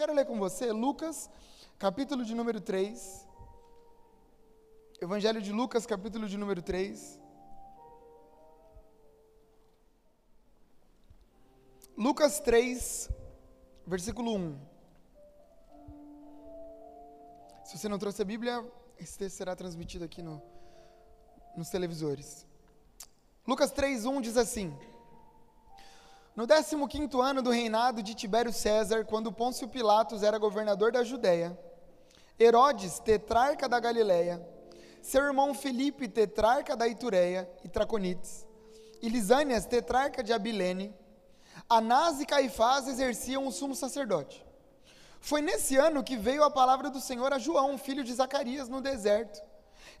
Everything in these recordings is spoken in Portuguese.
quero ler com você Lucas, capítulo de número 3. Evangelho de Lucas, capítulo de número 3. Lucas 3, versículo 1. Se você não trouxe a Bíblia, esse texto será transmitido aqui no, nos televisores. Lucas 3:1 diz assim: No 15º ano do reinado de Tibério César, quando Pôncio Pilatos era governador da Judéia, Herodes, tetrarca da Galiléia, seu irmão Filipe, tetrarca da Itureia e Traconites, e Lisânias, tetrarca de Abilene, Anás e Caifás exerciam o sumo sacerdote. Foi nesse ano que veio a palavra do Senhor a João, filho de Zacarias, no deserto.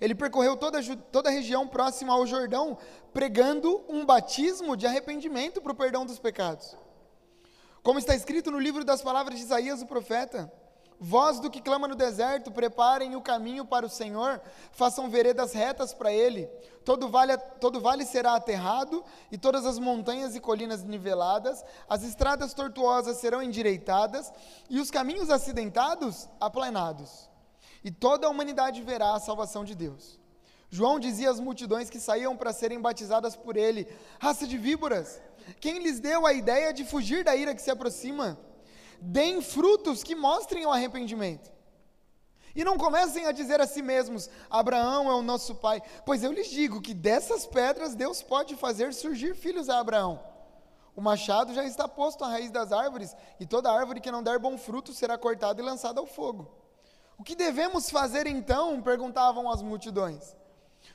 Ele percorreu toda, toda a região próxima ao Jordão, pregando um batismo de arrependimento para o perdão dos pecados. Como está escrito no livro das palavras de Isaías, o profeta: Voz do que clama no deserto, preparem o caminho para o Senhor, façam veredas retas para ele. Todo vale, todo vale será aterrado, e todas as montanhas e colinas niveladas, as estradas tortuosas serão endireitadas, e os caminhos acidentados aplanados. E toda a humanidade verá a salvação de Deus. João dizia às multidões que saíam para serem batizadas por ele: raça de víboras, quem lhes deu a ideia de fugir da ira que se aproxima? deem frutos que mostrem o arrependimento. E não comecem a dizer a si mesmos: Abraão é o nosso pai, pois eu lhes digo que dessas pedras Deus pode fazer surgir filhos a Abraão. O machado já está posto à raiz das árvores, e toda árvore que não der bom fruto será cortada e lançada ao fogo. O que devemos fazer então? perguntavam as multidões.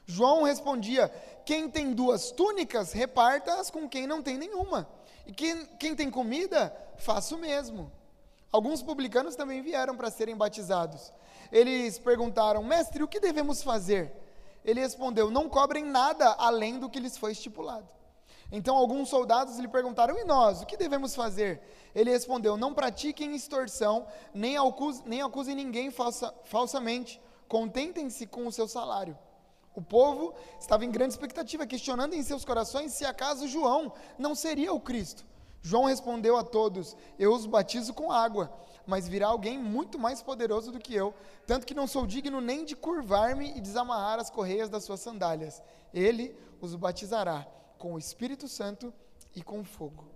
João respondia: Quem tem duas túnicas, reparta-as com quem não tem nenhuma. E quem, quem tem comida, faça o mesmo. Alguns publicanos também vieram para serem batizados. Eles perguntaram, mestre, o que devemos fazer? Ele respondeu, não cobrem nada além do que lhes foi estipulado. Então alguns soldados lhe perguntaram, e nós, o que devemos fazer? Ele respondeu, não pratiquem extorsão, nem, acusem, nem acusem ninguém falsa, falsamente, contentem-se com o seu salário. O povo estava em grande expectativa, questionando em seus corações se acaso João não seria o Cristo. João respondeu a todos: Eu os batizo com água, mas virá alguém muito mais poderoso do que eu, tanto que não sou digno nem de curvar-me e desamarrar as correias das suas sandálias. Ele os batizará com o Espírito Santo e com fogo.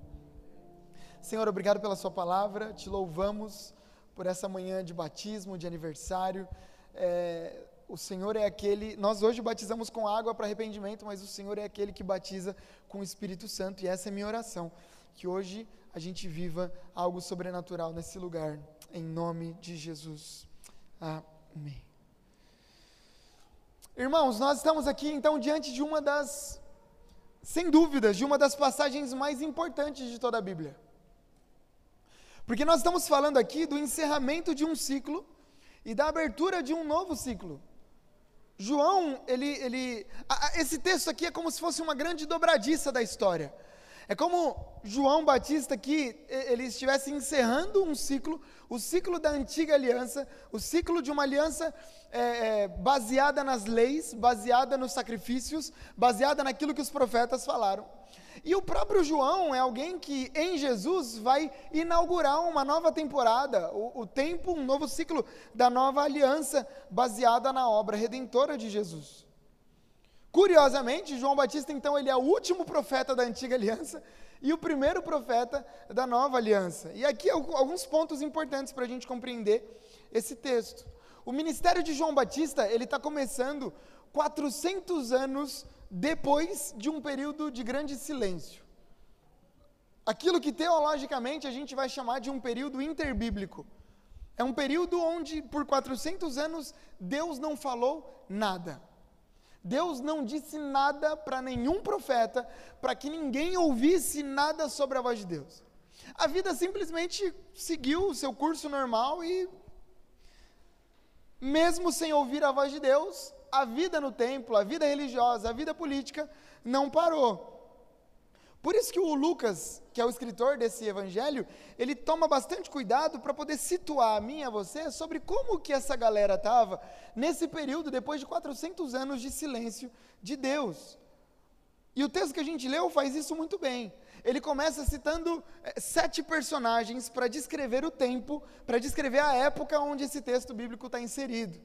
Senhor, obrigado pela Sua palavra, te louvamos por essa manhã de batismo, de aniversário. É, o Senhor é aquele. Nós hoje batizamos com água para arrependimento, mas o Senhor é aquele que batiza com o Espírito Santo, e essa é minha oração. Que hoje a gente viva algo sobrenatural nesse lugar, em nome de Jesus. Amém. Irmãos, nós estamos aqui então diante de uma das, sem dúvidas, de uma das passagens mais importantes de toda a Bíblia. Porque nós estamos falando aqui do encerramento de um ciclo e da abertura de um novo ciclo. João, ele, ele, esse texto aqui é como se fosse uma grande dobradiça da história. É como João Batista que ele estivesse encerrando um ciclo, o ciclo da antiga aliança, o ciclo de uma aliança é, é, baseada nas leis, baseada nos sacrifícios, baseada naquilo que os profetas falaram. E o próprio João é alguém que em Jesus vai inaugurar uma nova temporada, o, o tempo, um novo ciclo da nova aliança baseada na obra redentora de Jesus. Curiosamente, João Batista, então, ele é o último profeta da antiga aliança e o primeiro profeta da nova aliança. E aqui alguns pontos importantes para a gente compreender esse texto. O ministério de João Batista, ele está começando 400 anos depois de um período de grande silêncio. Aquilo que teologicamente a gente vai chamar de um período interbíblico. É um período onde, por 400 anos, Deus não falou nada. Deus não disse nada para nenhum profeta, para que ninguém ouvisse nada sobre a voz de Deus. A vida simplesmente seguiu o seu curso normal e, mesmo sem ouvir a voz de Deus, a vida no templo, a vida religiosa, a vida política não parou. Por isso que o Lucas, que é o escritor desse evangelho, ele toma bastante cuidado para poder situar a mim e a você sobre como que essa galera estava nesse período, depois de 400 anos de silêncio de Deus. E o texto que a gente leu faz isso muito bem. Ele começa citando é, sete personagens para descrever o tempo, para descrever a época onde esse texto bíblico está inserido.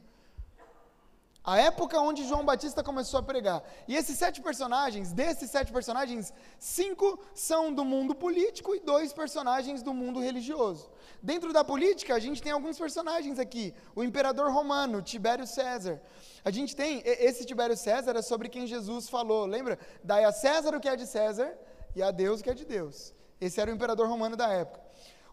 A época onde João Batista começou a pregar. E esses sete personagens, desses sete personagens, cinco são do mundo político e dois personagens do mundo religioso. Dentro da política, a gente tem alguns personagens aqui. O imperador romano, Tibério César. A gente tem, esse Tibério César é sobre quem Jesus falou. Lembra? Dai a César o que é de César e a Deus o que é de Deus. Esse era o imperador romano da época.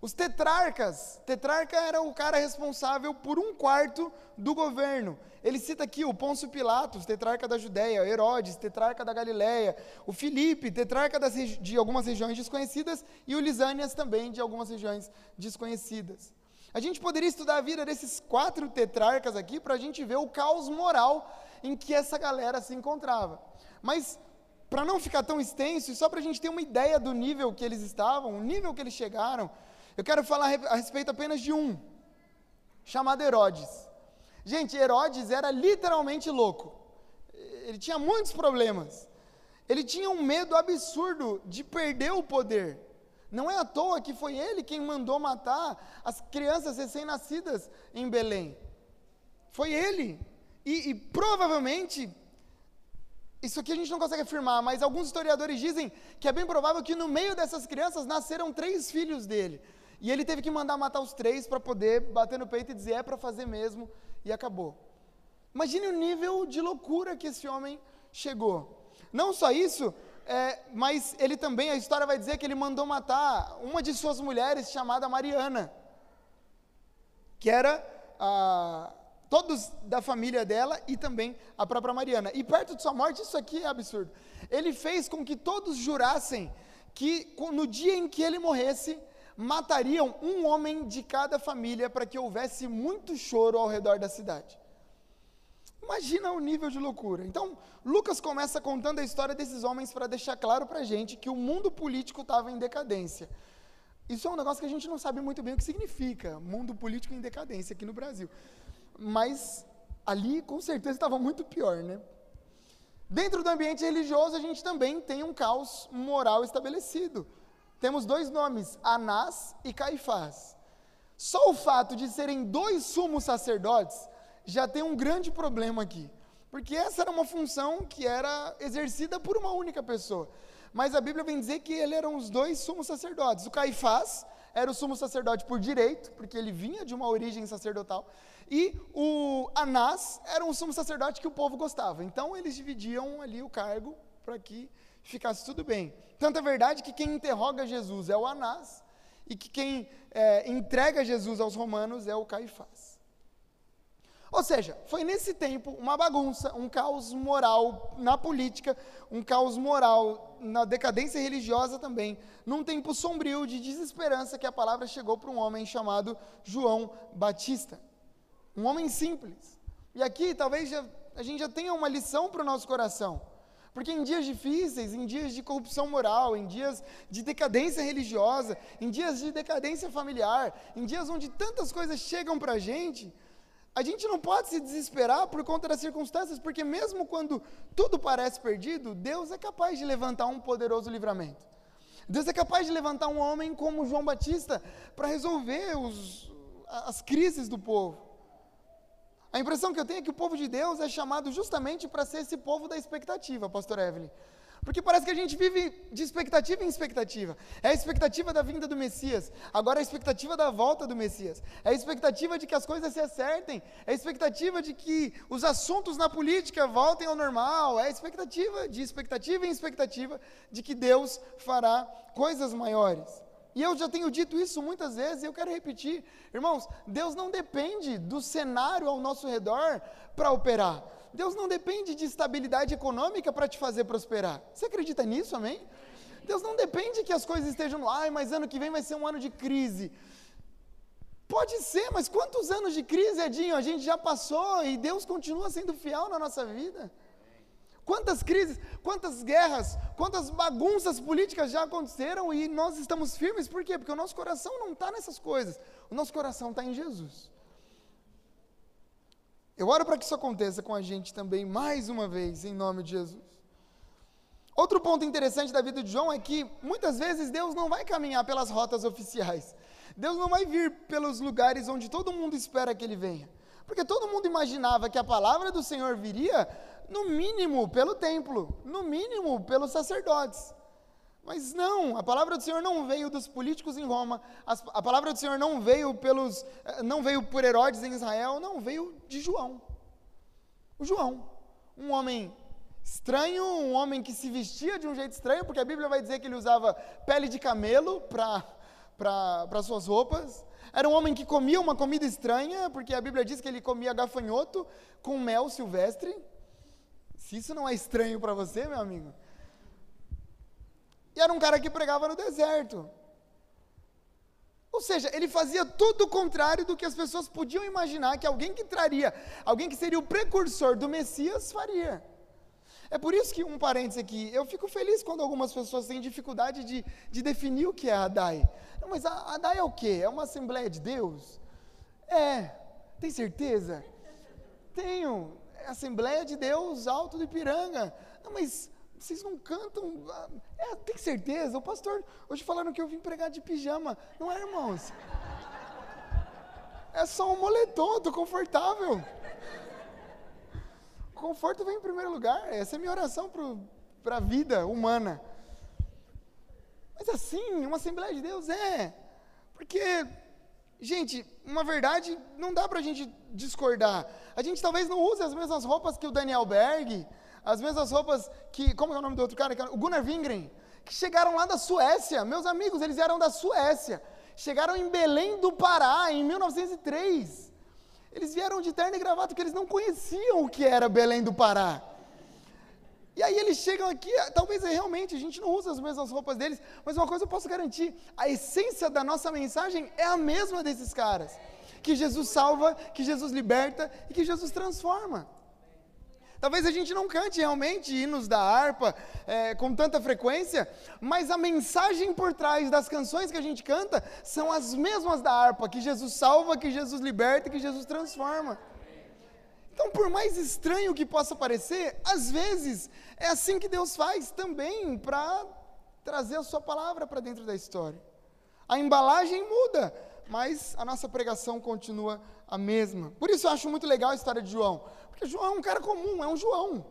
Os tetrarcas, tetrarca era o cara responsável por um quarto do governo. Ele cita aqui o Pôncio Pilatos, tetrarca da Judéia, Herodes, tetrarca da Galiléia, o Filipe, tetrarca das, de algumas regiões desconhecidas, e o Lisânias também de algumas regiões desconhecidas. A gente poderia estudar a vida desses quatro tetrarcas aqui para a gente ver o caos moral em que essa galera se encontrava. Mas, para não ficar tão extenso, e só para a gente ter uma ideia do nível que eles estavam, o nível que eles chegaram, eu quero falar a respeito apenas de um, chamado Herodes. Gente, Herodes era literalmente louco. Ele tinha muitos problemas. Ele tinha um medo absurdo de perder o poder. Não é à toa que foi ele quem mandou matar as crianças recém-nascidas em Belém. Foi ele. E, e, provavelmente, isso aqui a gente não consegue afirmar, mas alguns historiadores dizem que é bem provável que no meio dessas crianças nasceram três filhos dele. E ele teve que mandar matar os três para poder bater no peito e dizer: é para fazer mesmo, e acabou. Imagine o nível de loucura que esse homem chegou. Não só isso, é, mas ele também, a história vai dizer que ele mandou matar uma de suas mulheres, chamada Mariana, que era a, todos da família dela e também a própria Mariana. E perto de sua morte, isso aqui é absurdo. Ele fez com que todos jurassem que no dia em que ele morresse, matariam um homem de cada família para que houvesse muito choro ao redor da cidade. Imagina o nível de loucura. Então, Lucas começa contando a história desses homens para deixar claro para a gente que o mundo político estava em decadência. Isso é um negócio que a gente não sabe muito bem o que significa, mundo político em decadência aqui no Brasil. Mas ali, com certeza, estava muito pior, né? Dentro do ambiente religioso, a gente também tem um caos moral estabelecido temos dois nomes, Anás e Caifás. Só o fato de serem dois sumos sacerdotes já tem um grande problema aqui. Porque essa era uma função que era exercida por uma única pessoa. Mas a Bíblia vem dizer que ele eram os dois sumos sacerdotes. O Caifás era o sumo sacerdote por direito, porque ele vinha de uma origem sacerdotal. E o Anás era um sumo sacerdote que o povo gostava. Então eles dividiam ali o cargo para que ficasse tudo bem. Tanto é verdade que quem interroga Jesus é o Anás e que quem é, entrega Jesus aos romanos é o Caifás. Ou seja, foi nesse tempo uma bagunça, um caos moral na política, um caos moral na decadência religiosa também, num tempo sombrio de desesperança que a palavra chegou para um homem chamado João Batista. Um homem simples. E aqui talvez já, a gente já tenha uma lição para o nosso coração. Porque em dias difíceis, em dias de corrupção moral, em dias de decadência religiosa, em dias de decadência familiar, em dias onde tantas coisas chegam para a gente, a gente não pode se desesperar por conta das circunstâncias, porque mesmo quando tudo parece perdido, Deus é capaz de levantar um poderoso livramento. Deus é capaz de levantar um homem como João Batista para resolver os, as crises do povo. A impressão que eu tenho é que o povo de Deus é chamado justamente para ser esse povo da expectativa, pastor Evelyn. Porque parece que a gente vive de expectativa em expectativa. É a expectativa da vinda do Messias, agora é a expectativa da volta do Messias. É a expectativa de que as coisas se acertem, é a expectativa de que os assuntos na política voltem ao normal, é a expectativa de expectativa em expectativa de que Deus fará coisas maiores. E eu já tenho dito isso muitas vezes e eu quero repetir. Irmãos, Deus não depende do cenário ao nosso redor para operar. Deus não depende de estabilidade econômica para te fazer prosperar. Você acredita nisso, amém? Deus não depende que as coisas estejam lá, mas ano que vem vai ser um ano de crise. Pode ser, mas quantos anos de crise, Edinho, a gente já passou e Deus continua sendo fiel na nossa vida? Quantas crises, quantas guerras, quantas bagunças políticas já aconteceram e nós estamos firmes, por quê? Porque o nosso coração não está nessas coisas, o nosso coração está em Jesus. Eu oro para que isso aconteça com a gente também, mais uma vez, em nome de Jesus. Outro ponto interessante da vida de João é que muitas vezes Deus não vai caminhar pelas rotas oficiais. Deus não vai vir pelos lugares onde todo mundo espera que ele venha. Porque todo mundo imaginava que a palavra do Senhor viria, no mínimo, pelo templo, no mínimo, pelos sacerdotes. Mas não, a palavra do Senhor não veio dos políticos em Roma, a palavra do Senhor não veio pelos, eh, não veio por Herodes em Israel, não, veio de João. O João, um homem estranho, um homem que se vestia de um jeito estranho, porque a Bíblia vai dizer que ele usava pele de camelo para suas roupas. Era um homem que comia uma comida estranha, porque a Bíblia diz que ele comia gafanhoto com mel silvestre. Se isso não é estranho para você, meu amigo. E era um cara que pregava no deserto. Ou seja, ele fazia tudo o contrário do que as pessoas podiam imaginar que alguém que traria, alguém que seria o precursor do Messias faria. É por isso que, um parênteses aqui, eu fico feliz quando algumas pessoas têm dificuldade de, de definir o que é a DAI. Não, mas a, a DAI é o quê? É uma Assembleia de Deus? É. Tem certeza? Tenho. Assembleia de Deus Alto do Ipiranga. Não, mas vocês não cantam. É, tem certeza? O pastor, hoje falaram que eu vim pregar de pijama. Não é, irmãos? É só um moletom, tô confortável conforto vem em primeiro lugar. Essa é a minha oração para a vida humana. Mas assim, uma Assembleia de Deus é. Porque, gente, uma verdade não dá para a gente discordar. A gente talvez não use as mesmas roupas que o Daniel Berg, as mesmas roupas que. Como é o nome do outro cara? O Gunnar Wingren, que chegaram lá da Suécia. Meus amigos, eles vieram da Suécia. Chegaram em Belém do Pará em 1903. Eles vieram de terno e gravata porque eles não conheciam o que era Belém do Pará. E aí eles chegam aqui, talvez realmente a gente não usa as mesmas roupas deles, mas uma coisa eu posso garantir: a essência da nossa mensagem é a mesma desses caras. Que Jesus salva, que Jesus liberta e que Jesus transforma. Talvez a gente não cante realmente hinos da harpa é, com tanta frequência, mas a mensagem por trás das canções que a gente canta são as mesmas da harpa: que Jesus salva, que Jesus liberta, que Jesus transforma. Então, por mais estranho que possa parecer, às vezes é assim que Deus faz também para trazer a Sua palavra para dentro da história. A embalagem muda, mas a nossa pregação continua a mesma. Por isso eu acho muito legal a história de João, porque João é um cara comum, é um João.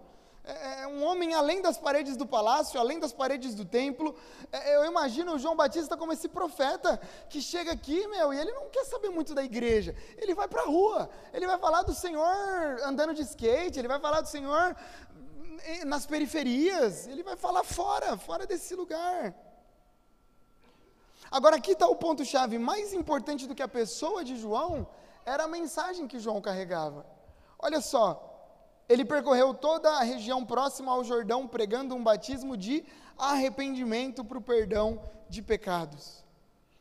É, é um homem além das paredes do palácio, além das paredes do templo. É, eu imagino o João Batista como esse profeta que chega aqui, meu, e ele não quer saber muito da igreja. Ele vai para a rua, ele vai falar do Senhor andando de skate, ele vai falar do Senhor eh, nas periferias, ele vai falar fora, fora desse lugar. Agora, aqui está o ponto-chave mais importante do que a pessoa de João, era a mensagem que João carregava. Olha só, ele percorreu toda a região próxima ao Jordão, pregando um batismo de arrependimento para o perdão de pecados.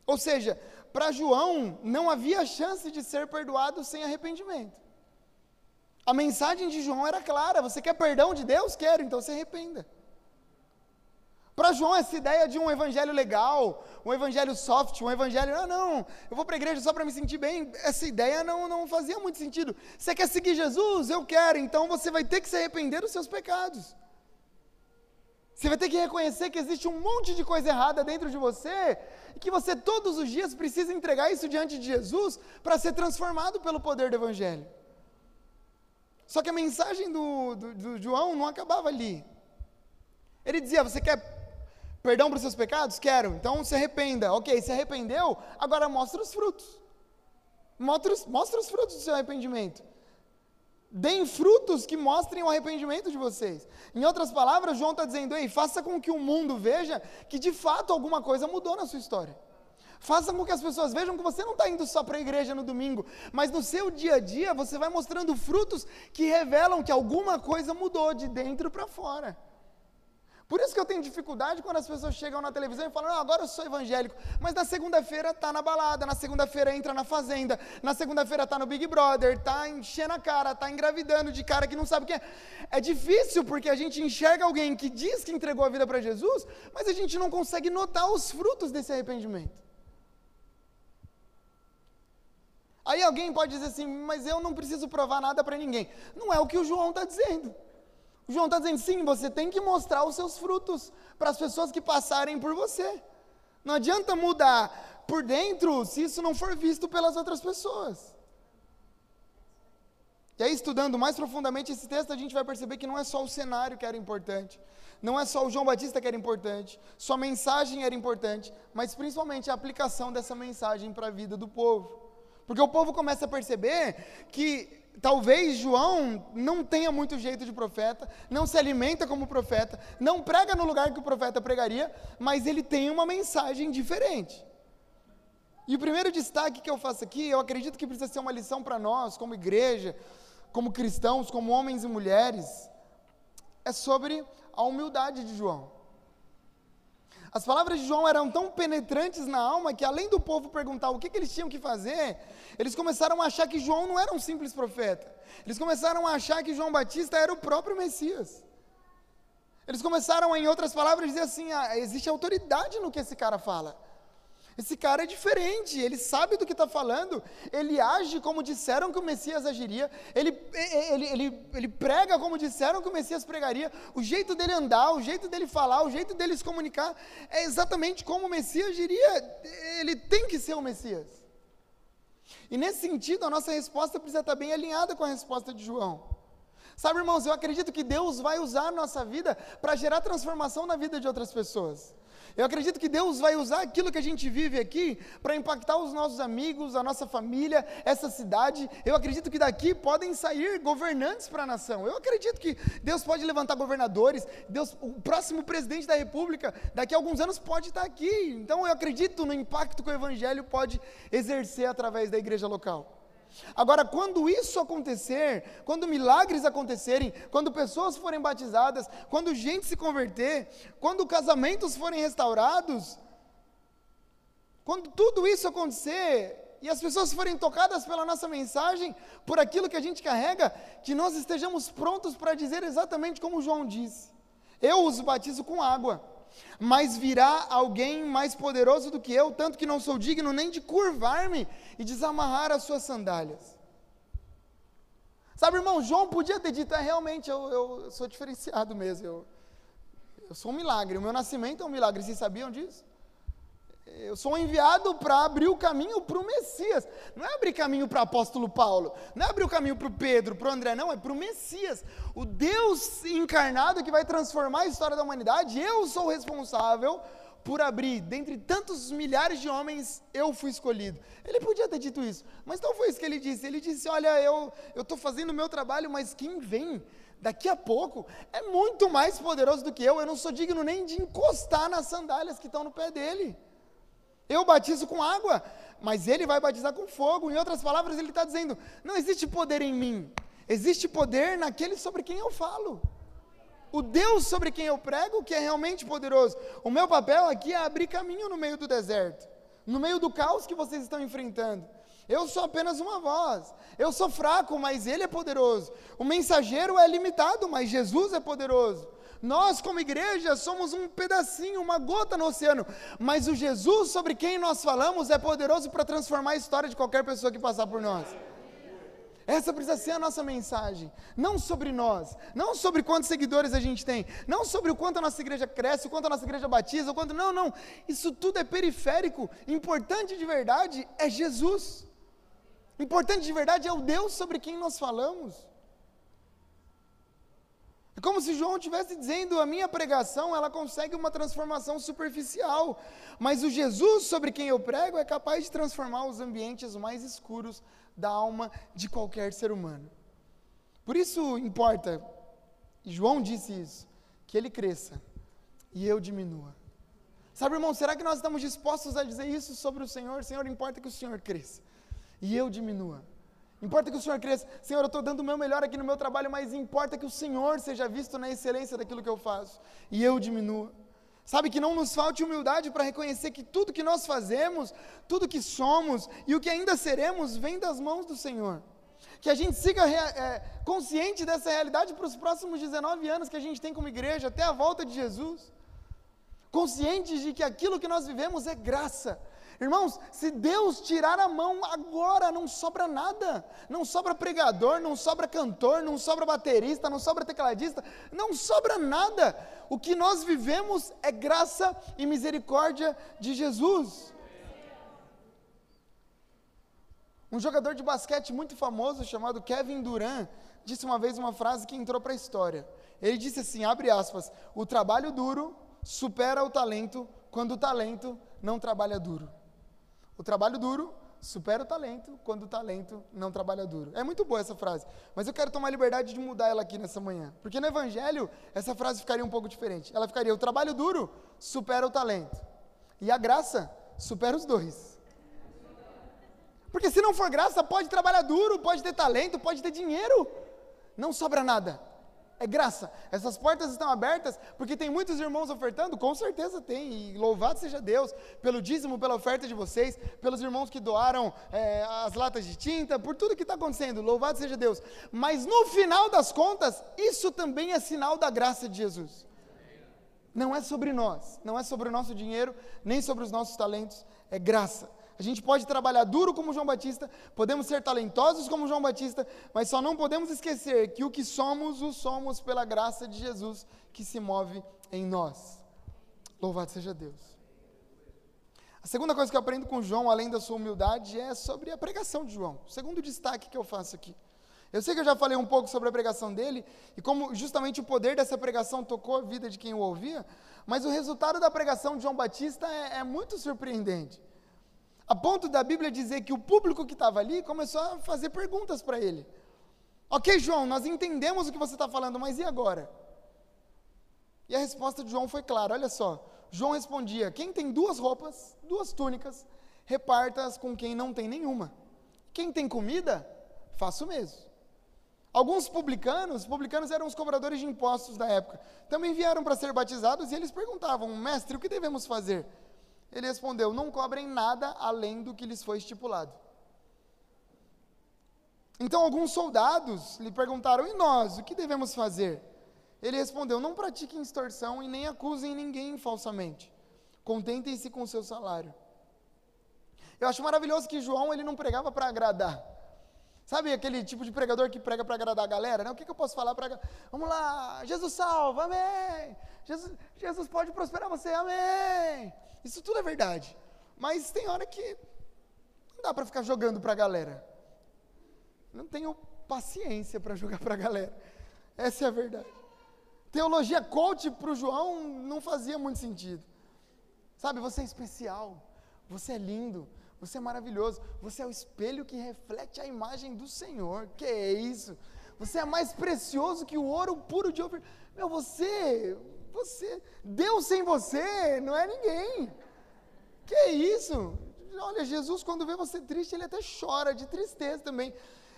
Ou seja, para João não havia chance de ser perdoado sem arrependimento. A mensagem de João era clara: você quer perdão de Deus? Quero, então se arrependa. Para João, essa ideia de um evangelho legal, um evangelho soft, um evangelho, ah, não, eu vou para a igreja só para me sentir bem, essa ideia não, não fazia muito sentido. Você quer seguir Jesus? Eu quero, então você vai ter que se arrepender dos seus pecados. Você vai ter que reconhecer que existe um monte de coisa errada dentro de você e que você todos os dias precisa entregar isso diante de Jesus para ser transformado pelo poder do Evangelho. Só que a mensagem do, do, do João não acabava ali. Ele dizia: Você quer Perdão para os seus pecados? Quero. Então se arrependa. Ok, se arrependeu, agora mostra os frutos. Mostra os, mostra os frutos do seu arrependimento. Deem frutos que mostrem o arrependimento de vocês. Em outras palavras, João está dizendo: ei, faça com que o mundo veja que de fato alguma coisa mudou na sua história. Faça com que as pessoas vejam que você não está indo só para a igreja no domingo, mas no seu dia a dia você vai mostrando frutos que revelam que alguma coisa mudou de dentro para fora. Por isso que eu tenho dificuldade quando as pessoas chegam na televisão e falam, ah, agora eu sou evangélico, mas na segunda-feira está na balada, na segunda-feira entra na fazenda, na segunda-feira está no Big Brother, está enchendo a cara, está engravidando de cara que não sabe o que é. É difícil porque a gente enxerga alguém que diz que entregou a vida para Jesus, mas a gente não consegue notar os frutos desse arrependimento. Aí alguém pode dizer assim, mas eu não preciso provar nada para ninguém. Não é o que o João está dizendo. João está dizendo, sim, você tem que mostrar os seus frutos para as pessoas que passarem por você. Não adianta mudar por dentro se isso não for visto pelas outras pessoas. E aí, estudando mais profundamente esse texto, a gente vai perceber que não é só o cenário que era importante, não é só o João Batista que era importante, sua mensagem era importante, mas principalmente a aplicação dessa mensagem para a vida do povo. Porque o povo começa a perceber que talvez João não tenha muito jeito de profeta, não se alimenta como profeta, não prega no lugar que o profeta pregaria, mas ele tem uma mensagem diferente. E o primeiro destaque que eu faço aqui, eu acredito que precisa ser uma lição para nós, como igreja, como cristãos, como homens e mulheres, é sobre a humildade de João. As palavras de João eram tão penetrantes na alma que, além do povo perguntar o que, que, eles tinham que fazer, eles começaram a achar que João não era um simples profeta. Eles começaram a achar que João Batista era o próprio Messias. Eles começaram, em outras palavras, a dizer assim: ah, existe autoridade no que esse cara fala. Esse cara é diferente, ele sabe do que está falando, ele age como disseram que o Messias agiria, ele, ele, ele, ele prega como disseram que o Messias pregaria, o jeito dele andar, o jeito dele falar, o jeito dele se comunicar, é exatamente como o Messias agiria, ele tem que ser o Messias. E nesse sentido, a nossa resposta precisa estar bem alinhada com a resposta de João. Sabe, irmãos, eu acredito que Deus vai usar a nossa vida para gerar transformação na vida de outras pessoas. Eu acredito que Deus vai usar aquilo que a gente vive aqui para impactar os nossos amigos, a nossa família, essa cidade. Eu acredito que daqui podem sair governantes para a nação. Eu acredito que Deus pode levantar governadores, Deus, o próximo presidente da República, daqui a alguns anos pode estar aqui. Então eu acredito no impacto que o evangelho pode exercer através da igreja local. Agora, quando isso acontecer, quando milagres acontecerem, quando pessoas forem batizadas, quando gente se converter, quando casamentos forem restaurados, quando tudo isso acontecer e as pessoas forem tocadas pela nossa mensagem, por aquilo que a gente carrega, que nós estejamos prontos para dizer exatamente como João disse: Eu os batizo com água mas virá alguém mais poderoso do que eu, tanto que não sou digno nem de curvar-me e desamarrar as suas sandálias. Sabe, irmão, João podia ter dito, é, realmente, eu, eu sou diferenciado mesmo, eu, eu sou um milagre, o meu nascimento é um milagre, vocês sabiam disso? Eu sou enviado para abrir o caminho para o Messias. Não é abrir caminho para o apóstolo Paulo, não é abrir o caminho para o Pedro, para o André, não, é para o Messias. O Deus encarnado que vai transformar a história da humanidade, eu sou responsável por abrir. Dentre tantos milhares de homens, eu fui escolhido. Ele podia ter dito isso, mas não foi isso que ele disse. Ele disse: Olha, eu estou fazendo o meu trabalho, mas quem vem daqui a pouco é muito mais poderoso do que eu. Eu não sou digno nem de encostar nas sandálias que estão no pé dele. Eu batizo com água, mas ele vai batizar com fogo. Em outras palavras, ele está dizendo: não existe poder em mim, existe poder naquele sobre quem eu falo. O Deus sobre quem eu prego, que é realmente poderoso. O meu papel aqui é abrir caminho no meio do deserto, no meio do caos que vocês estão enfrentando. Eu sou apenas uma voz. Eu sou fraco, mas Ele é poderoso. O mensageiro é limitado, mas Jesus é poderoso. Nós, como igreja, somos um pedacinho, uma gota no oceano, mas o Jesus sobre quem nós falamos é poderoso para transformar a história de qualquer pessoa que passar por nós. Essa precisa ser a nossa mensagem. Não sobre nós, não sobre quantos seguidores a gente tem, não sobre o quanto a nossa igreja cresce, o quanto a nossa igreja batiza, o quanto. Não, não. Isso tudo é periférico. Importante de verdade é Jesus. Importante de verdade é o Deus sobre quem nós falamos. É como se João estivesse dizendo: a minha pregação ela consegue uma transformação superficial, mas o Jesus sobre quem eu prego é capaz de transformar os ambientes mais escuros da alma de qualquer ser humano. Por isso importa, e João disse isso, que ele cresça e eu diminua. Sabe, irmão, será que nós estamos dispostos a dizer isso sobre o Senhor? Senhor, importa que o Senhor cresça e eu diminua. Importa que o Senhor cresça. Senhor, eu estou dando o meu melhor aqui no meu trabalho, mas importa que o Senhor seja visto na excelência daquilo que eu faço e eu diminua. Sabe que não nos falte humildade para reconhecer que tudo que nós fazemos, tudo que somos e o que ainda seremos vem das mãos do Senhor. Que a gente siga é, consciente dessa realidade para os próximos 19 anos que a gente tem como igreja, até a volta de Jesus. Conscientes de que aquilo que nós vivemos é graça, Irmãos, se Deus tirar a mão agora, não sobra nada. Não sobra pregador, não sobra cantor, não sobra baterista, não sobra tecladista, não sobra nada. O que nós vivemos é graça e misericórdia de Jesus. Um jogador de basquete muito famoso chamado Kevin Durant disse uma vez uma frase que entrou para a história. Ele disse assim, abre aspas: "O trabalho duro supera o talento quando o talento não trabalha duro". O trabalho duro supera o talento quando o talento não trabalha duro. É muito boa essa frase, mas eu quero tomar liberdade de mudar ela aqui nessa manhã. Porque no Evangelho, essa frase ficaria um pouco diferente. Ela ficaria: o trabalho duro supera o talento, e a graça supera os dois. Porque se não for graça, pode trabalhar duro, pode ter talento, pode ter dinheiro, não sobra nada é graça. Essas portas estão abertas porque tem muitos irmãos ofertando, com certeza tem, e louvado seja Deus pelo dízimo, pela oferta de vocês, pelos irmãos que doaram é, as latas de tinta, por tudo que está acontecendo, louvado seja Deus. Mas no final das contas, isso também é sinal da graça de Jesus. Não é sobre nós, não é sobre o nosso dinheiro, nem sobre os nossos talentos, é graça. A gente pode trabalhar duro como João Batista, podemos ser talentosos como João Batista, mas só não podemos esquecer que o que somos, o somos pela graça de Jesus que se move em nós. Louvado seja Deus. A segunda coisa que eu aprendo com João, além da sua humildade, é sobre a pregação de João. O segundo destaque que eu faço aqui. Eu sei que eu já falei um pouco sobre a pregação dele e como justamente o poder dessa pregação tocou a vida de quem o ouvia, mas o resultado da pregação de João Batista é, é muito surpreendente. A ponto da Bíblia dizer que o público que estava ali começou a fazer perguntas para ele. Ok, João, nós entendemos o que você está falando, mas e agora? E a resposta de João foi clara: olha só. João respondia: quem tem duas roupas, duas túnicas, reparta-as com quem não tem nenhuma. Quem tem comida, faça o mesmo. Alguns publicanos, publicanos eram os cobradores de impostos da época, também vieram para ser batizados e eles perguntavam: mestre, o que devemos fazer? Ele respondeu: Não cobrem nada além do que lhes foi estipulado. Então alguns soldados lhe perguntaram: E nós, o que devemos fazer? Ele respondeu: Não pratiquem extorsão e nem acusem ninguém falsamente. Contentem-se com o seu salário. Eu acho maravilhoso que João ele não pregava para agradar. Sabe aquele tipo de pregador que prega para agradar a galera? Né? O que, que eu posso falar para. Vamos lá, Jesus salva, amém. Jesus, Jesus pode prosperar você, amém. Isso tudo é verdade. Mas tem hora que não dá para ficar jogando para a galera. Não tenho paciência para jogar para a galera. Essa é a verdade. Teologia coach para o João não fazia muito sentido. Sabe, você é especial, você é lindo, você é maravilhoso, você é o espelho que reflete a imagem do Senhor. Que é isso? Você é mais precioso que o ouro puro de ouro. Meu, você, você, Deus sem você não é ninguém. Que é isso? Olha, Jesus, quando vê você triste, ele até chora de tristeza também.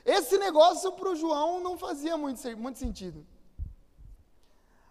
Esse negócio para o João não fazia muito, muito sentido.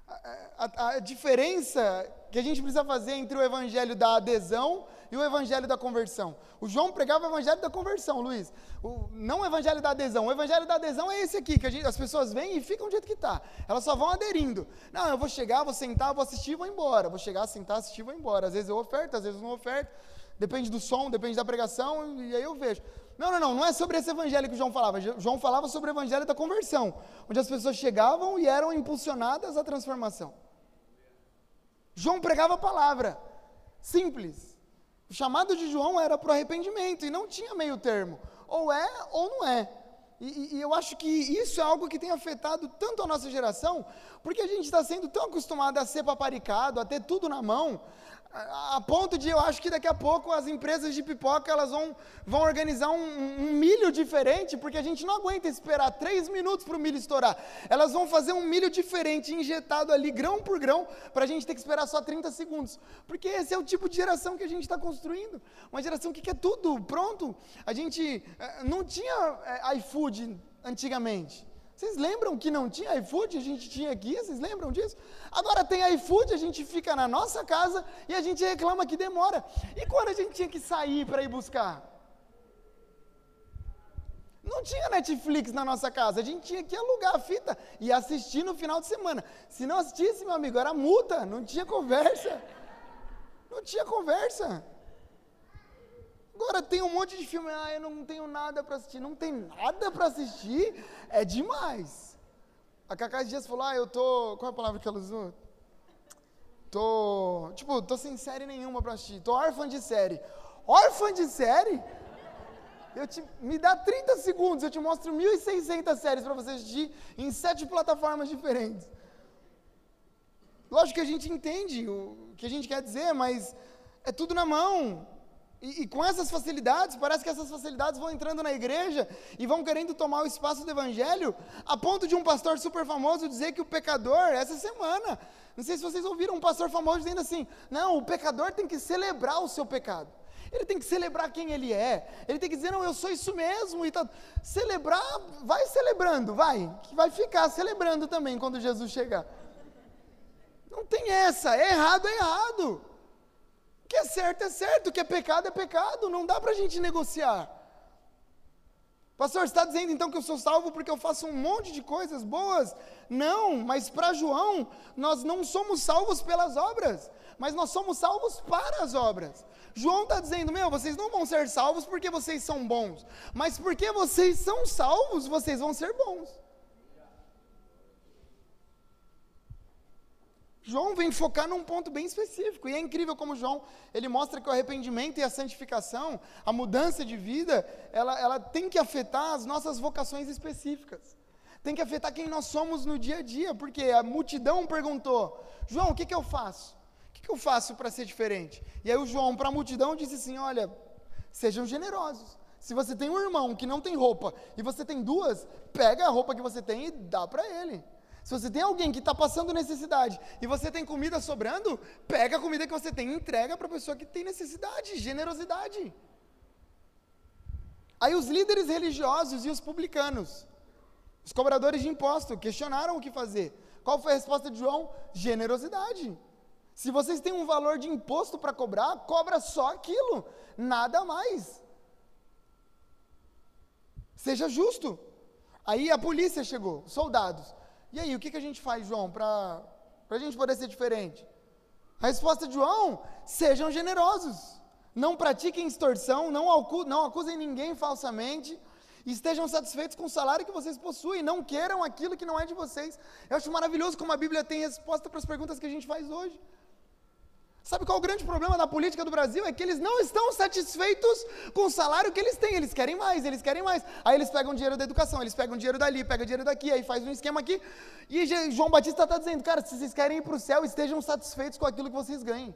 A, a, a, diferença que a gente precisa fazer entre o evangelho da adesão e o evangelho da conversão. O João pregava o evangelho da conversão, Luiz. O, não o evangelho da adesão. O evangelho da adesão é esse aqui, que gente, as pessoas vêm e ficam do jeito que está. Elas só vão aderindo. Não, eu vou chegar, vou sentar, vou assistir, vou embora. Vou chegar, sentar, assistir, vou embora. Às vezes eu oferto, às vezes não oferto. Depende do som, depende da pregação, e aí eu vejo. Não, não, não, não é sobre esse evangelho que o João falava. João falava sobre o evangelho da conversão, onde as pessoas chegavam e eram impulsionadas à transformação. João pregava a palavra, simples. O chamado de João era para o arrependimento e não tinha meio termo. Ou é ou não é. E, e, eu acho que isso é algo que tem afetado tanto a nossa geração, porque a gente está sendo tão acostumado a ser paparicado, a ter tudo na mão, a ponto de eu acho que daqui a pouco as empresas de pipoca elas vão, vão organizar um, um milho diferente, porque a gente não aguenta esperar três minutos para o milho estourar. Elas vão fazer um milho diferente, injetado ali grão por grão, para a gente ter que esperar só 30 segundos. Porque esse é o tipo de geração que a gente está construindo. Uma geração que quer tudo pronto. A gente eh, não tinha eh, iFood antigamente. Vocês lembram que não tinha iFood? A gente tinha aqui, vocês lembram disso? Agora tem iFood, a gente fica na nossa casa e a gente reclama que demora. E quando a gente tinha que sair para ir buscar? Não tinha Netflix na nossa casa, a gente tinha que alugar a fita e assistir no final de semana. Se não assistisse, meu amigo, era multa, não tinha conversa. Não tinha conversa. Agora tem um monte de filme, ah, eu não tenho nada para assistir. Não tem nada para assistir, é demais. A Cacá Dias falou, ah, eu tô. Qual é a palavra que ela usou? Tô. Tipo, tô sem série nenhuma para assistir. Tô órfã de série. Órfã de série? Eu te, me dá 30 segundos, eu te mostro 1.600 séries para você assistir em sete plataformas diferentes. Lógico que a gente entende o que a gente quer dizer, mas é tudo na mão. E, e, com essas facilidades, parece que essas facilidades vão entrando na igreja e vão querendo tomar o espaço do evangelho, a ponto de um pastor super famoso dizer que o pecador, essa semana, não sei se vocês ouviram um pastor famoso dizendo assim: não, o pecador tem que celebrar o seu pecado. Ele tem que celebrar quem ele é. Ele tem que dizer, não, eu sou isso mesmo. E tá. Celebrar, vai celebrando, vai. Que vai ficar celebrando também quando Jesus chegar. Não tem essa. É errado, é errado. Que é certo, é certo. O que é pecado, é pecado. Não dá para a gente negociar. Pastor, está dizendo então que eu sou salvo porque eu faço um monte de coisas boas? Não, mas para João, nós não somos salvos pelas obras, mas nós somos salvos para as obras. João está dizendo: meu, vocês não vão ser salvos porque vocês são bons, mas porque vocês são salvos, vocês vão ser bons. João vem focar num ponto bem específico, e é incrível como João, ele mostra que o arrependimento e a santificação, a mudança de vida, ela, ela tem que afetar as nossas vocações específicas, tem que afetar quem nós somos no dia a dia, porque a multidão perguntou, João, o que, que eu faço? que, que eu faço para ser diferente? E aí o João, para a multidão, disse assim: Olha, sejam generosos. Se você tem um irmão que não tem roupa e você tem duas, pega a roupa que você tem e dá para ele. Se você tem alguém que está passando necessidade e você tem comida sobrando, pega a comida que você tem e entrega para a pessoa que tem necessidade. Generosidade. Aí os líderes religiosos e os publicanos, os cobradores de imposto, questionaram o que fazer. Qual foi a resposta de João? Generosidade. Se vocês têm um valor de imposto para cobrar, cobra só aquilo, nada mais. Seja justo. Aí a polícia chegou, soldados. E aí, o que, que a gente faz, João, para a gente poder ser diferente? A resposta de João: sejam generosos. Não pratiquem extorsão, não, não acusem ninguém falsamente. Estejam satisfeitos com o salário que vocês possuem, não queiram aquilo que não é de vocês. Eu acho maravilhoso como a Bíblia tem resposta para as perguntas que a gente faz hoje. Sabe qual é o grande problema da política do Brasil? É que eles não estão satisfeitos com o salário que eles têm, eles querem mais, eles querem mais. Aí eles pegam dinheiro da educação, eles pegam dinheiro dali, pegam dinheiro daqui, aí faz um esquema aqui. E João Batista está dizendo, cara, se vocês querem ir para o céu, estejam satisfeitos com aquilo que vocês ganhem.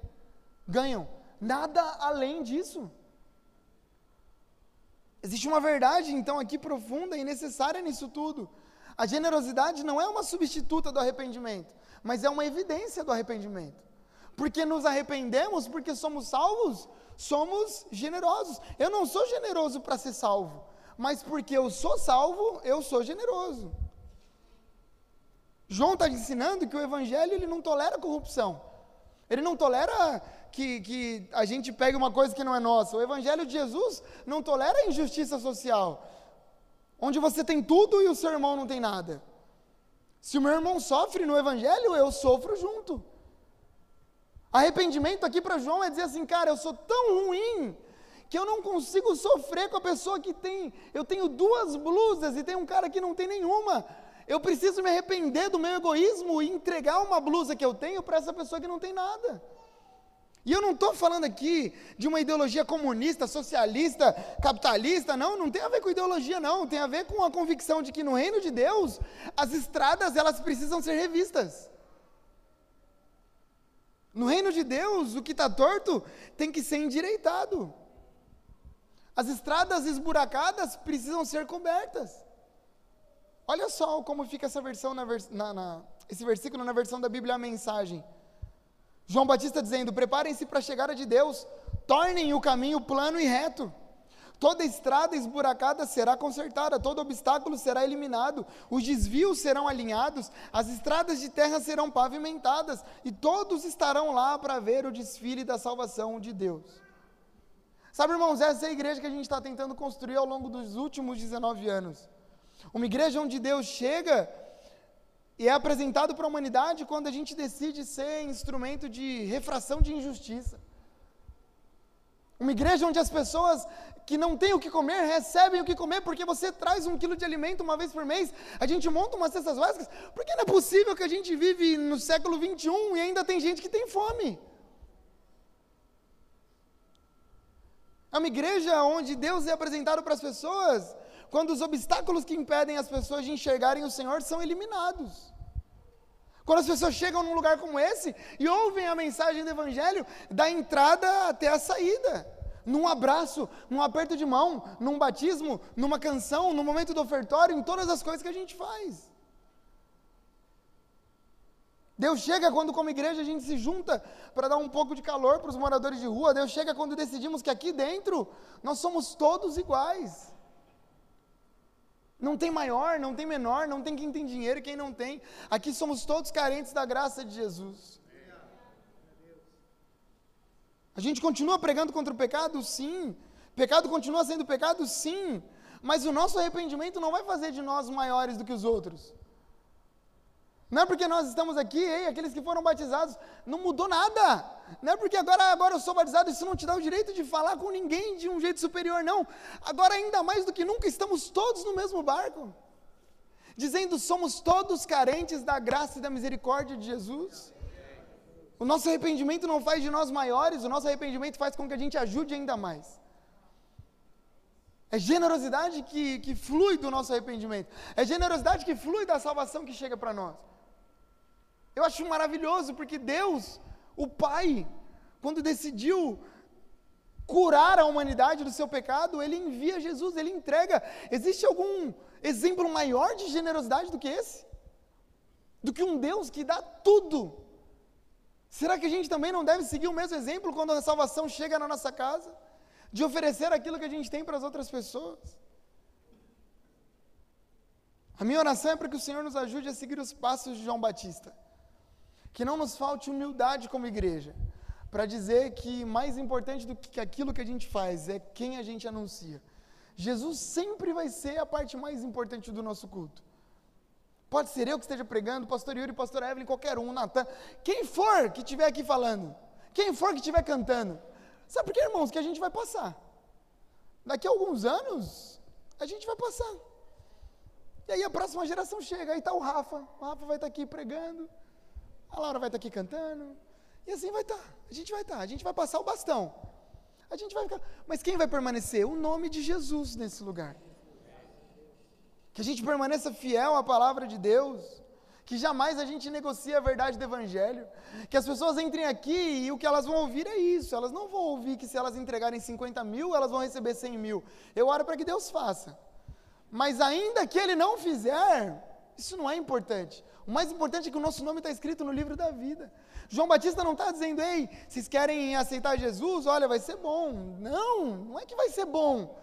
Ganham. Nada além disso. Existe uma verdade, então, aqui profunda e necessária nisso tudo. A generosidade não é uma substituta do arrependimento, mas é uma evidência do arrependimento porque nos arrependemos, porque somos salvos, somos generosos. Eu não sou generoso para ser salvo, mas porque eu sou salvo, eu sou generoso. João está ensinando que o evangelho ele não tolera corrupção. Ele não tolera que, que a gente pegue uma coisa que não é nossa. O evangelho de Jesus não tolera injustiça social. Onde você tem tudo e o seu irmão não tem nada. Se o meu irmão sofre no evangelho, eu sofro junto. Arrependimento aqui para João é dizer assim, cara, eu sou tão ruim que eu não consigo sofrer com a pessoa que tem. Eu tenho duas blusas e tem um cara que não tem nenhuma. Eu preciso me arrepender do meu egoísmo e entregar uma blusa que eu tenho para essa pessoa que não tem nada. E eu não estou falando aqui de uma ideologia comunista, socialista, capitalista, não, não tem a ver com ideologia, não, tem a ver com a convicção de que no reino de Deus as estradas elas precisam ser revistas. No reino de Deus, o que está torto tem que ser endireitado. As estradas esburacadas precisam ser cobertas. Olha só como fica essa versão na, na, na, esse versículo na versão da Bíblia a mensagem. João Batista dizendo: Preparem-se para a chegada de Deus, tornem o caminho plano e reto. Toda estrada esburacada será consertada, todo obstáculo será eliminado, os desvios serão alinhados, as estradas de terra serão pavimentadas, e todos estarão lá para ver o desfile da salvação de Deus. Sabe, irmãos, essa é a igreja que a gente está tentando construir ao longo dos últimos 19 anos. Uma igreja onde Deus chega e é apresentado para a humanidade quando a gente decide ser instrumento de refração de injustiça Uma igreja onde as pessoas que não têm o que comer recebem o que comer porque você traz um quilo de alimento uma vez por mês. A gente monta umas cestas básicas. Porque não é possível que a gente vive no século 21 e ainda tem gente que tem fome. É uma igreja onde Deus é apresentado para as pessoas quando os obstáculos que impedem as pessoas de enxergarem o Senhor são eliminados. Quando as pessoas chegam num lugar como esse e ouvem a mensagem do Evangelho, da entrada até a saída, num abraço, num aperto de mão, num batismo, numa canção, no momento do ofertório, em todas as coisas que a gente faz. Deus chega quando, como igreja, a gente se junta para dar um pouco de calor para os moradores de rua. Deus chega quando decidimos que aqui dentro nós somos todos iguais. Não tem maior, não tem menor, não tem quem tem dinheiro quem não tem. Aqui somos todos carentes da graça de Jesus. A gente continua pregando contra o pecado? Sim. Pecado continua sendo pecado? Sim. Mas o nosso arrependimento não vai fazer de nós maiores do que os outros. Não é porque nós estamos aqui, ei, aqueles que foram batizados, não mudou nada. Não é porque agora, agora eu sou batizado, isso não te dá o direito de falar com ninguém de um jeito superior, não. Agora, ainda mais do que nunca, estamos todos no mesmo barco. Dizendo, somos todos carentes da graça e da misericórdia de Jesus. O nosso arrependimento não faz de nós maiores, o nosso arrependimento faz com que a gente ajude ainda mais. É generosidade que, que flui do nosso arrependimento. É generosidade que flui da salvação que chega para nós. Eu acho maravilhoso porque Deus, o Pai, quando decidiu curar a humanidade do seu pecado, ele envia Jesus, ele entrega. Existe algum exemplo maior de generosidade do que esse? Do que um Deus que dá tudo. Será que a gente também não deve seguir o mesmo exemplo quando a salvação chega na nossa casa? De oferecer aquilo que a gente tem para as outras pessoas? A minha oração é para que o Senhor nos ajude a seguir os passos de João Batista. Que não nos falte humildade como igreja, para dizer que mais importante do que aquilo que a gente faz é quem a gente anuncia. Jesus sempre vai ser a parte mais importante do nosso culto. Pode ser eu que esteja pregando, pastor Yuri, pastor Evelyn, qualquer um, Natan, quem for que estiver aqui falando, quem for que estiver cantando. Sabe por quê, irmãos? Que a gente vai passar. Daqui a alguns anos, a gente vai passar. E aí a próxima geração chega, aí está o Rafa, o Rafa vai estar tá aqui pregando, a Laura vai estar aqui cantando. E assim vai estar. A gente vai estar. A gente vai passar o bastão. A gente vai ficar. Mas quem vai permanecer? O nome de Jesus nesse lugar. Que a gente permaneça fiel à palavra de Deus. Que jamais a gente negocie a verdade do Evangelho. Que as pessoas entrem aqui e o que elas vão ouvir é isso. Elas não vão ouvir que se elas entregarem 50 mil, elas vão receber 100 mil. Eu oro para que Deus faça. Mas ainda que Ele não fizer, isso não é importante. O mais importante é que o nosso nome está escrito no livro da vida. João Batista não está dizendo, ei, vocês querem aceitar Jesus? Olha, vai ser bom. Não, não é que vai ser bom.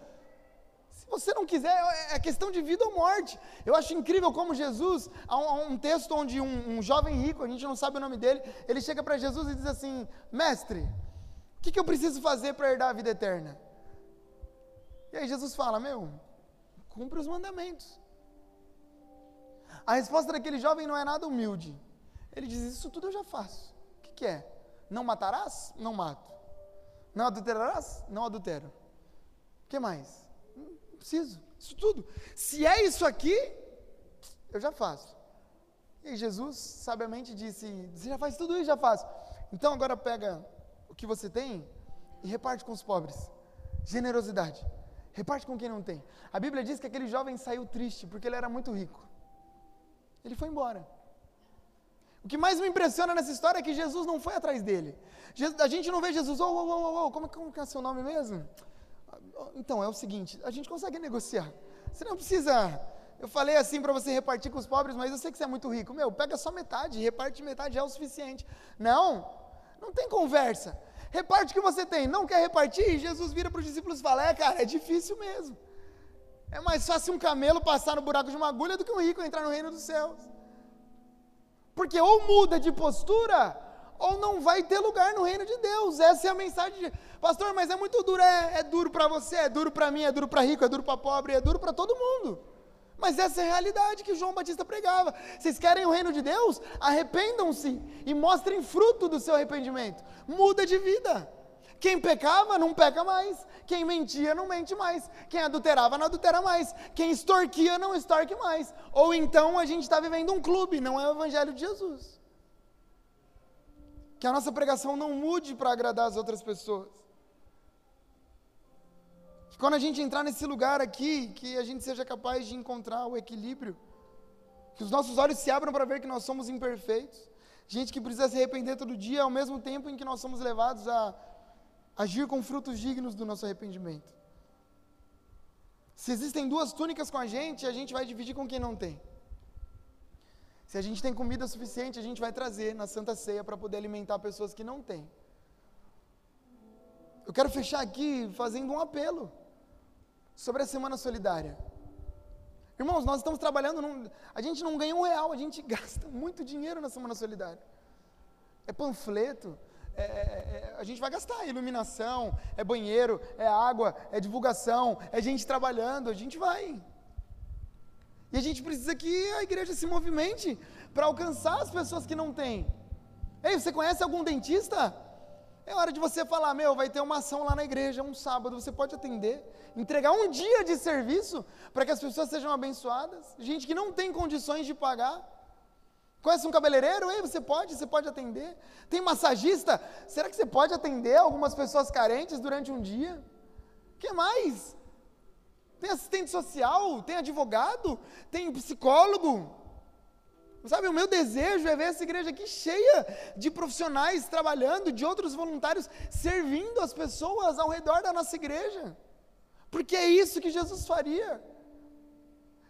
Se você não quiser, é, é questão de vida ou morte. Eu acho incrível como Jesus, há um, há um texto onde um, um, jovem rico, a gente não sabe o nome dele, ele chega para Jesus e diz assim: Mestre, o que, que eu preciso fazer para herdar a vida eterna? E aí Jesus fala: Meu, cumpre os mandamentos. A resposta daquele jovem não é nada humilde. Ele diz: Isso tudo eu já faço. O que, que é? Não matarás? Não mato. Não adulterarás? Não adultero. O que mais? Não preciso. Isso tudo. Se é isso aqui, eu já faço. E Jesus sabiamente disse: Você já faz tudo isso? Já faço. Então agora pega o que você tem e reparte com os pobres. Generosidade. Reparte com quem não tem. A Bíblia diz que aquele jovem saiu triste porque ele era muito rico. Ele foi embora. O que mais me impressiona nessa história é que Jesus não foi atrás dele. a gente não vê Jesus, oh, oh, oh, oh, como, como é seu nome mesmo? Então, é o seguinte, a gente consegue negociar. Você não precisa. Eu falei assim para você repartir com os pobres, mas eu sei que você é muito rico. Meu, pega só metade, reparte metade, é o suficiente. Não, não tem conversa. Reparte o que você tem. Não quer repartir? Jesus vira para os discípulos e fala: É, cara, é difícil mesmo. É mais fácil um camelo passar no buraco de uma agulha do que um rico entrar no reino dos céus. Porque ou muda de postura, ou não vai ter lugar no reino de Deus. Essa é a mensagem. De... Pastor, mas é muito duro. É, é duro para você, é duro para mim, é duro para rico, é duro para pobre, é duro para todo mundo. Mas essa é a realidade que João Batista pregava. Vocês querem o reino de Deus? Arrependam-se e mostrem fruto do seu arrependimento. Muda de vida. Quem pecava não peca mais. Quem mentia não mente mais. Quem adulterava não adultera mais. Quem extorquia não extorque mais. Ou então a gente está vivendo um clube, não é o Evangelho de Jesus. Que a nossa pregação não mude para agradar as outras pessoas. Que quando a gente entrar nesse lugar aqui, que a gente seja capaz de encontrar o equilíbrio. Que os nossos olhos se abram para ver que nós somos imperfeitos. Gente que precisa se arrepender todo dia, ao mesmo tempo em que nós somos levados a agir com frutos dignos do nosso arrependimento. Se existem duas túnicas com a gente, a gente vai dividir com quem não tem. Se a gente tem comida suficiente, a gente vai trazer na Santa Ceia para poder alimentar pessoas que não têm. Eu quero fechar aqui fazendo um apelo sobre a Semana Solidária. Irmãos, nós estamos trabalhando, num, a gente não ganha um real, a gente gasta muito dinheiro na Semana Solidária. É panfleto, é, é, é, a gente vai gastar iluminação, é banheiro, é água, é divulgação, é gente trabalhando, a gente vai. E a gente precisa que a igreja se movimente para alcançar as pessoas que não têm. Ei, você conhece algum dentista? É hora de você falar, meu, vai ter uma ação lá na igreja, um sábado, você pode atender, entregar um dia de serviço para que as pessoas sejam abençoadas. Gente que não tem condições de pagar. Conhece um cabeleireiro? Ei, você pode, você pode atender. Tem massagista? Será que você pode atender algumas pessoas carentes durante um dia? Que mais? Tem assistente social, tem advogado, tem psicólogo. Sabe, o meu desejo é ver essa igreja aqui cheia de profissionais trabalhando, de outros voluntários servindo as pessoas ao redor da nossa igreja. Porque é isso que Jesus faria.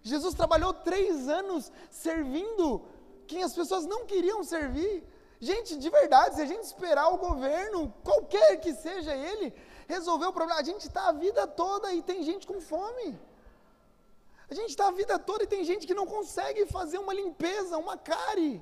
Jesus trabalhou três anos servindo quem as pessoas não queriam servir. Gente, de verdade, se a gente esperar o governo, qualquer que seja ele, resolver o problema, a gente está a vida toda e tem gente com fome. A gente está a vida toda e tem gente que não consegue fazer uma limpeza, uma cárie.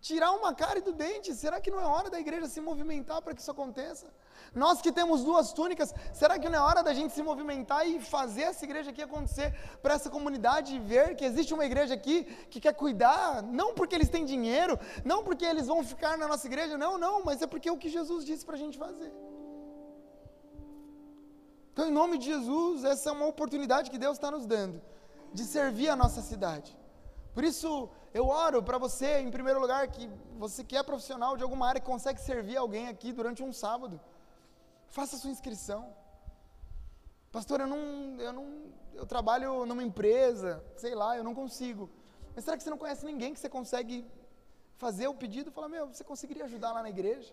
Tirar uma cárie do dente. Será que não é hora da igreja se movimentar para que isso aconteça? Nós que temos duas túnicas, será que não é hora da gente se movimentar e fazer essa igreja aqui acontecer para essa comunidade ver que existe uma igreja aqui que quer cuidar, não porque eles têm dinheiro, não porque eles vão ficar na nossa igreja, não, não, mas é porque é o que Jesus disse para a gente fazer. Então, em nome de Jesus, essa é uma oportunidade que Deus está nos dando de servir a nossa cidade. Por isso, eu oro para você, em primeiro lugar, que você que é profissional de alguma área que consegue servir alguém aqui durante um sábado. Faça sua inscrição. Pastor, eu não, eu não, eu trabalho numa empresa, sei lá, eu não consigo. Mas será que você não conhece ninguém que você consegue fazer o pedido? Fala, meu, você conseguiria ajudar lá na igreja?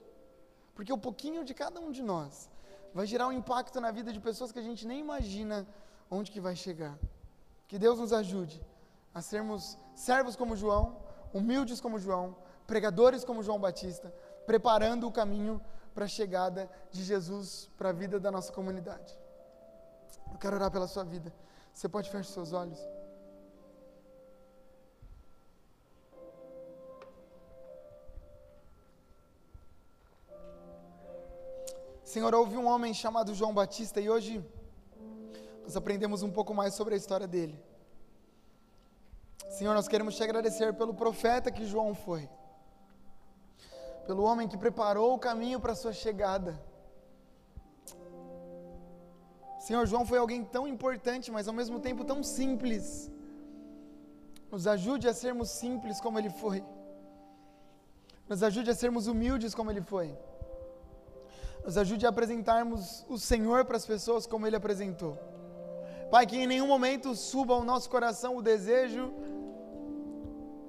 Porque o pouquinho de cada um de nós vai gerar um impacto na vida de pessoas que a gente nem imagina onde que vai chegar. Que Deus nos ajude a sermos servos como João, humildes como João, pregadores como João Batista, preparando o caminho para a chegada de Jesus para a vida da nossa comunidade. Eu quero orar pela sua vida. Você pode fechar seus olhos? Senhor, houve um homem chamado João Batista e hoje nós aprendemos um pouco mais sobre a história dele. Senhor, nós queremos te agradecer pelo profeta que João foi pelo homem que preparou o caminho para a sua chegada. Senhor, João foi alguém tão importante, mas ao mesmo tempo tão simples. Nos ajude a sermos simples como ele foi. Nos ajude a sermos humildes como ele foi. Nos ajude a apresentarmos o Senhor para as pessoas como ele apresentou. Pai, que em nenhum momento suba ao nosso coração o desejo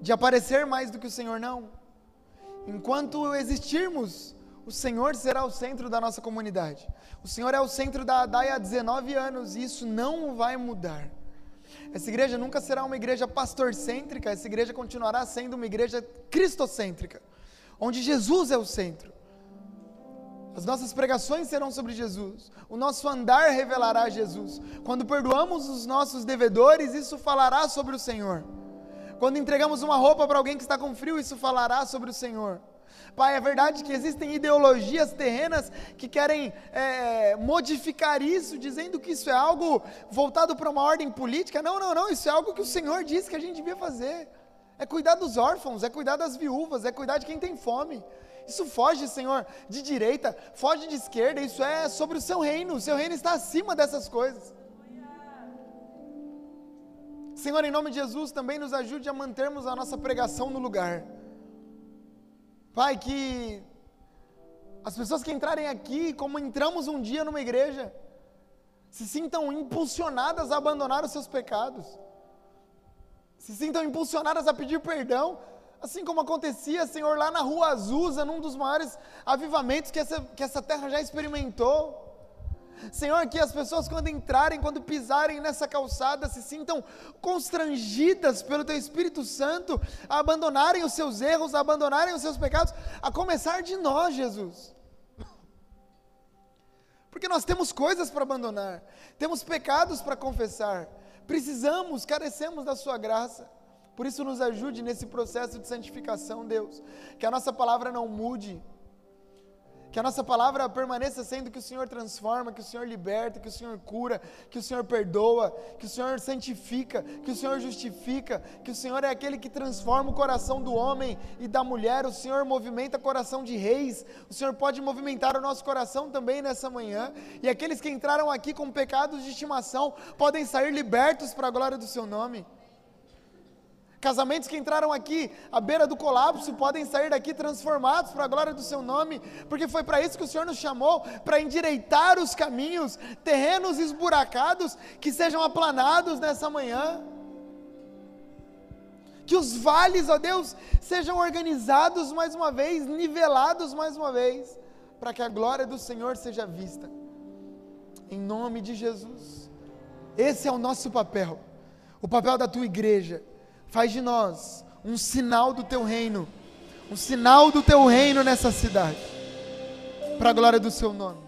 de aparecer mais do que o Senhor não. Enquanto existirmos, o Senhor será o centro da nossa comunidade. O Senhor é o centro da ADAI há 19 anos e isso não vai mudar. Essa igreja nunca será uma igreja pastorcêntrica, essa igreja continuará sendo uma igreja cristocêntrica, onde Jesus é o centro. As nossas pregações serão sobre Jesus, o nosso andar revelará Jesus. Quando perdoamos os nossos devedores, isso falará sobre o Senhor. Quando entregamos uma roupa para alguém que está com frio, isso falará sobre o Senhor. Pai, é verdade que existem ideologias terrenas que querem é, modificar isso, dizendo que isso é algo voltado para uma ordem política. Não, não, não, isso é algo que o Senhor disse que a gente devia fazer. É cuidar dos órfãos, é cuidar das viúvas, é cuidar de quem tem fome. Isso foge, Senhor, de direita, foge de esquerda, isso é sobre o seu reino. O seu reino está acima dessas coisas. Senhor, em nome de Jesus, também nos ajude a mantermos a nossa pregação no lugar. Pai, que as pessoas que entrarem aqui, como entramos um dia numa igreja, se sintam impulsionadas a abandonar os seus pecados, se sintam impulsionadas a pedir perdão, assim como acontecia, Senhor, lá na Rua Azusa, num dos maiores avivamentos que essa, que essa terra já experimentou. Senhor, que as pessoas, quando entrarem, quando pisarem nessa calçada, se sintam constrangidas pelo Teu Espírito Santo a abandonarem os seus erros, a abandonarem os seus pecados, a começar de nós, Jesus. Porque nós temos coisas para abandonar, temos pecados para confessar, precisamos, carecemos da Sua graça. Por isso, nos ajude nesse processo de santificação, Deus. Que a nossa palavra não mude. Que a nossa palavra permaneça sendo que o Senhor transforma, que o Senhor liberta, que o Senhor cura, que o Senhor perdoa, que o Senhor santifica, que o Senhor justifica, que o Senhor é aquele que transforma o coração do homem e da mulher, o Senhor movimenta o coração de reis, o Senhor pode movimentar o nosso coração também nessa manhã, e aqueles que entraram aqui com pecados de estimação podem sair libertos para a glória do Seu nome. Casamentos que entraram aqui à beira do colapso podem sair daqui transformados para a glória do seu nome, porque foi para isso que o Senhor nos chamou para endireitar os caminhos, terrenos esburacados que sejam aplanados nessa manhã. Que os vales, ó Deus, sejam organizados mais uma vez, nivelados mais uma vez, para que a glória do Senhor seja vista. Em nome de Jesus. Esse é o nosso papel, o papel da tua igreja Faz de nós um sinal do teu reino, um sinal do teu reino nessa cidade, para a glória do seu nome.